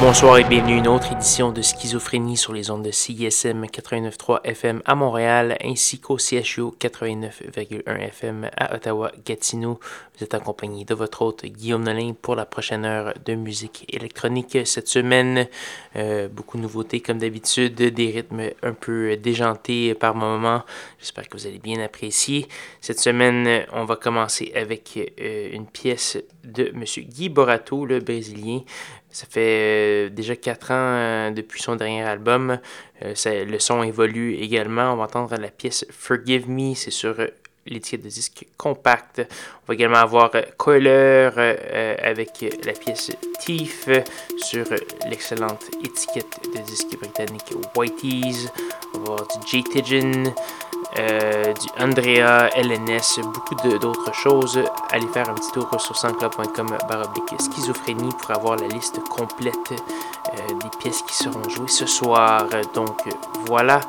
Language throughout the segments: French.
Bonsoir et bienvenue à une autre édition de Schizophrénie sur les ondes de CISM 89.3 FM à Montréal ainsi qu'au CHU 89.1 FM à Ottawa-Gatineau. Vous êtes accompagné de votre hôte Guillaume Nolin pour la prochaine heure de musique électronique. Cette semaine, euh, beaucoup de nouveautés comme d'habitude, des rythmes un peu déjantés par moments. J'espère que vous allez bien apprécier. Cette semaine, on va commencer avec euh, une pièce de M. Guy Borato, le Brésilien. Ça fait euh, déjà 4 ans euh, depuis son dernier album. Euh, le son évolue également. On va entendre la pièce Forgive Me, c'est sur l'étiquette de disque compact. On va également avoir Coiler avec la pièce Thief sur l'excellente étiquette de disque britannique Whitey's. On va avoir du J. Euh, du Andrea, LNS, beaucoup d'autres choses. Allez faire un petit tour sur sansclub.com baroblique schizophrénie pour avoir la liste complète euh, des pièces qui seront jouées ce soir. Donc voilà,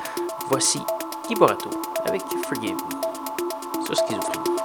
voici Kiborato avec Forgive Me sur schizophrénie.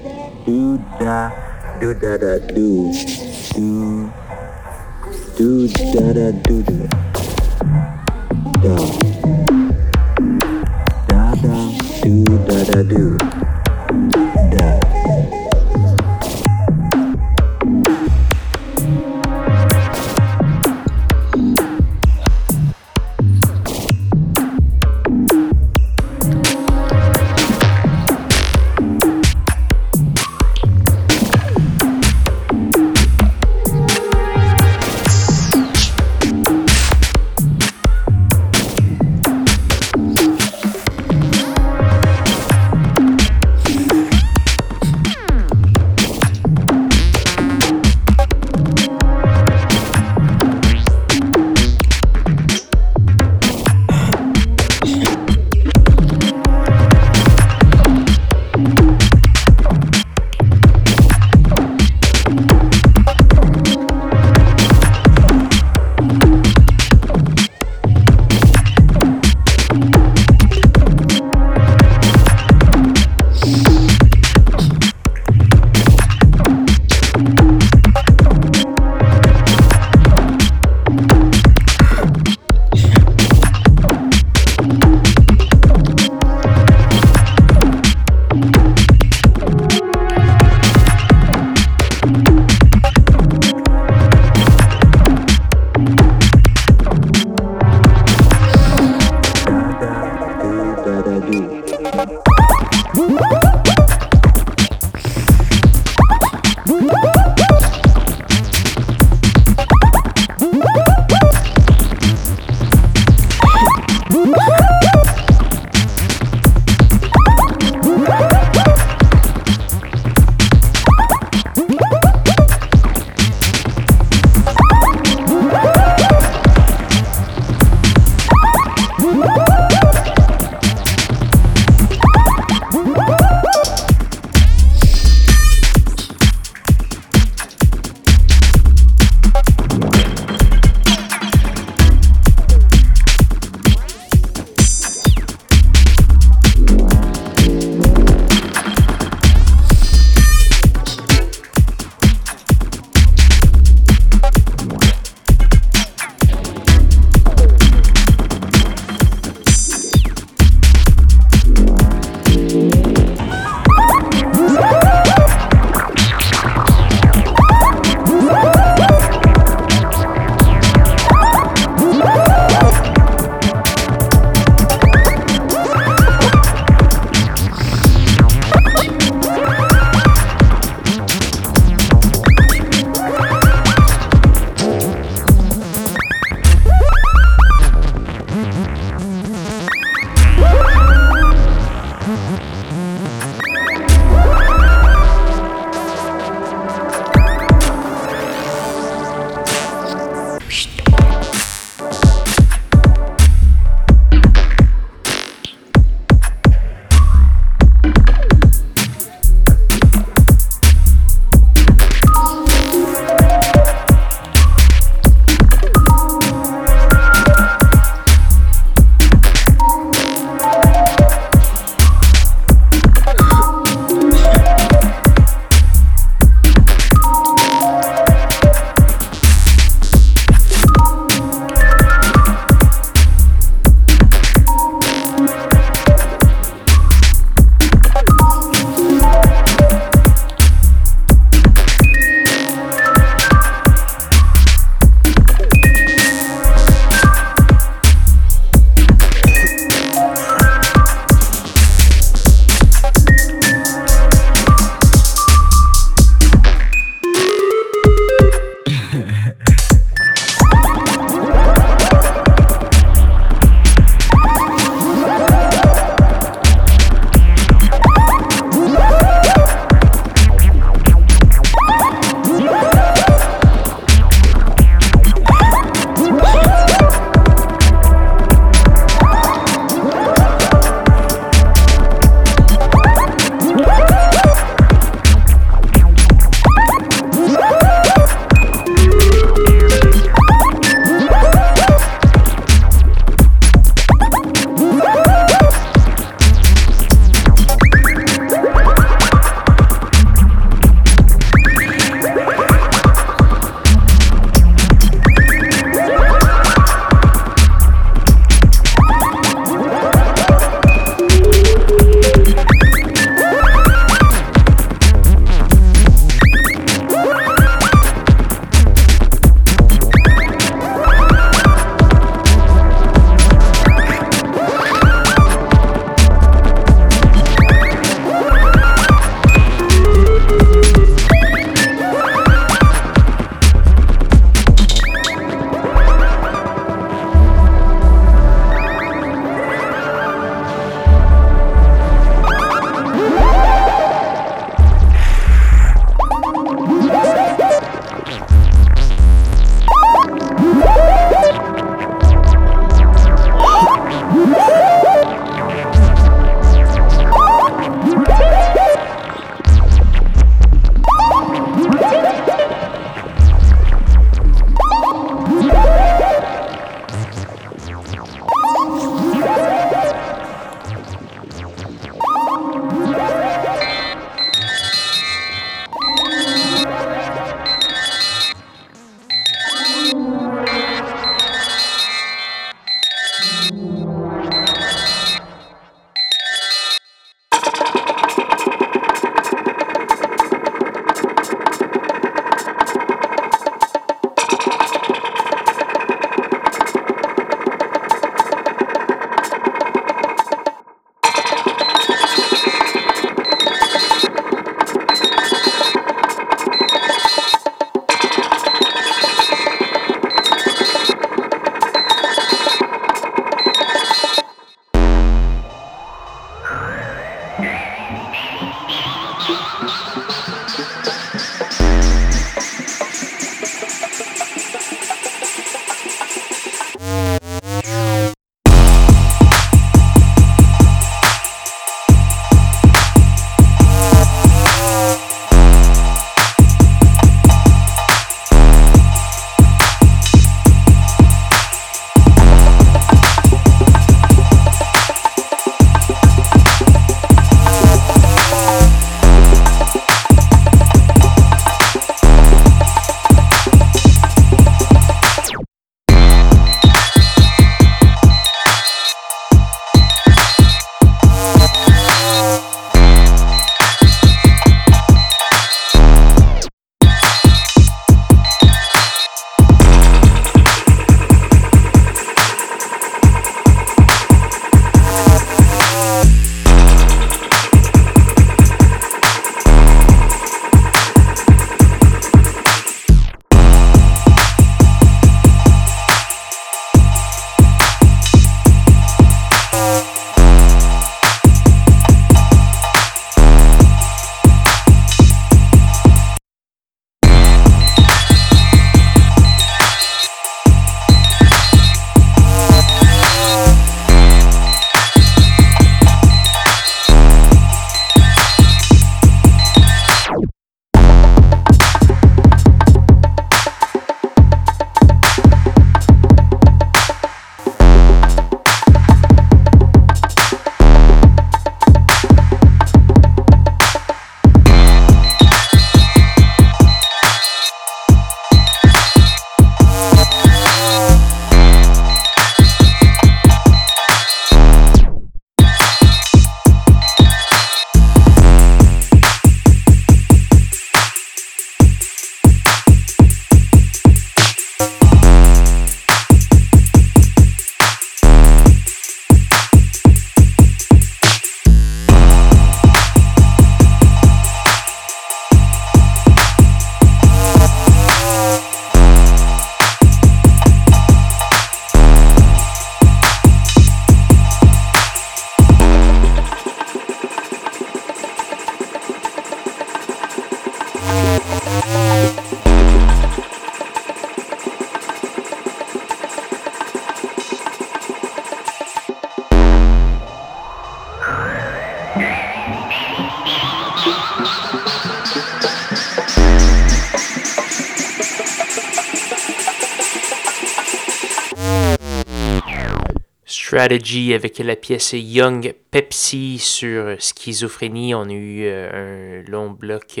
Strategy avec la pièce Young Pepsi sur schizophrénie. On a eu euh, un long bloc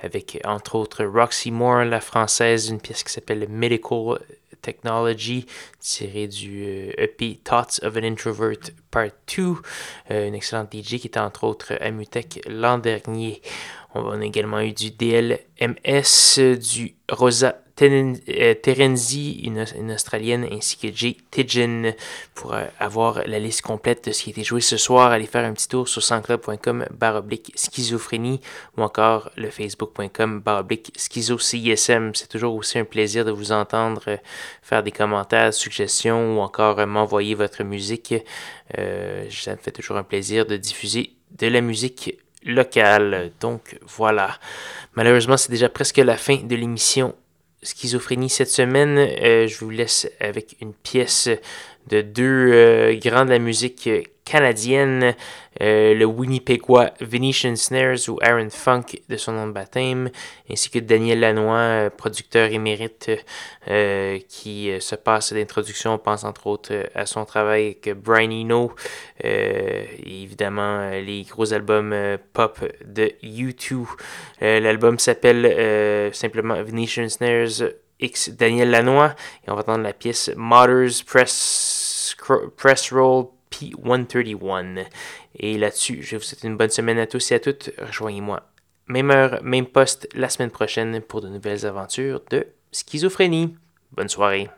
avec entre autres Roxy Moore, la française, une pièce qui s'appelle Medical Technology, tirée du EP euh, e Thoughts of an Introvert Part 2, euh, une excellente DJ qui était entre autres à Mutech l'an dernier. On a également eu du DLMS, du Rosa Terenzi, une, Australienne, ainsi que Jay Tidgen. Pour euh, avoir la liste complète de ce qui a été joué ce soir, allez faire un petit tour sur sansclub.com baroblique schizophrénie ou encore le facebook.com baroblique schizo CISM. C'est toujours aussi un plaisir de vous entendre euh, faire des commentaires, suggestions ou encore m'envoyer votre musique. ça me fait toujours un plaisir de diffuser de la musique locale. Donc voilà. Malheureusement, c'est déjà presque la fin de l'émission schizophrénie cette semaine. Euh, je vous laisse avec une pièce de deux euh, grands de la musique canadienne, euh, le Winnipegois Venetian Snares ou Aaron Funk de son nom de baptême, ainsi que Daniel Lanois, producteur émérite qui se passe d'introduction. On pense entre autres à son travail avec Brian Eno, évidemment les gros albums pop de U2. L'album s'appelle simplement Venetian Snares X Daniel Lanois et on va entendre la pièce Mothers Press, Press Roll P131. Et là-dessus, je vous souhaite une bonne semaine à tous et à toutes. Rejoignez-moi même heure, même poste la semaine prochaine pour de nouvelles aventures de schizophrénie. Bonne soirée.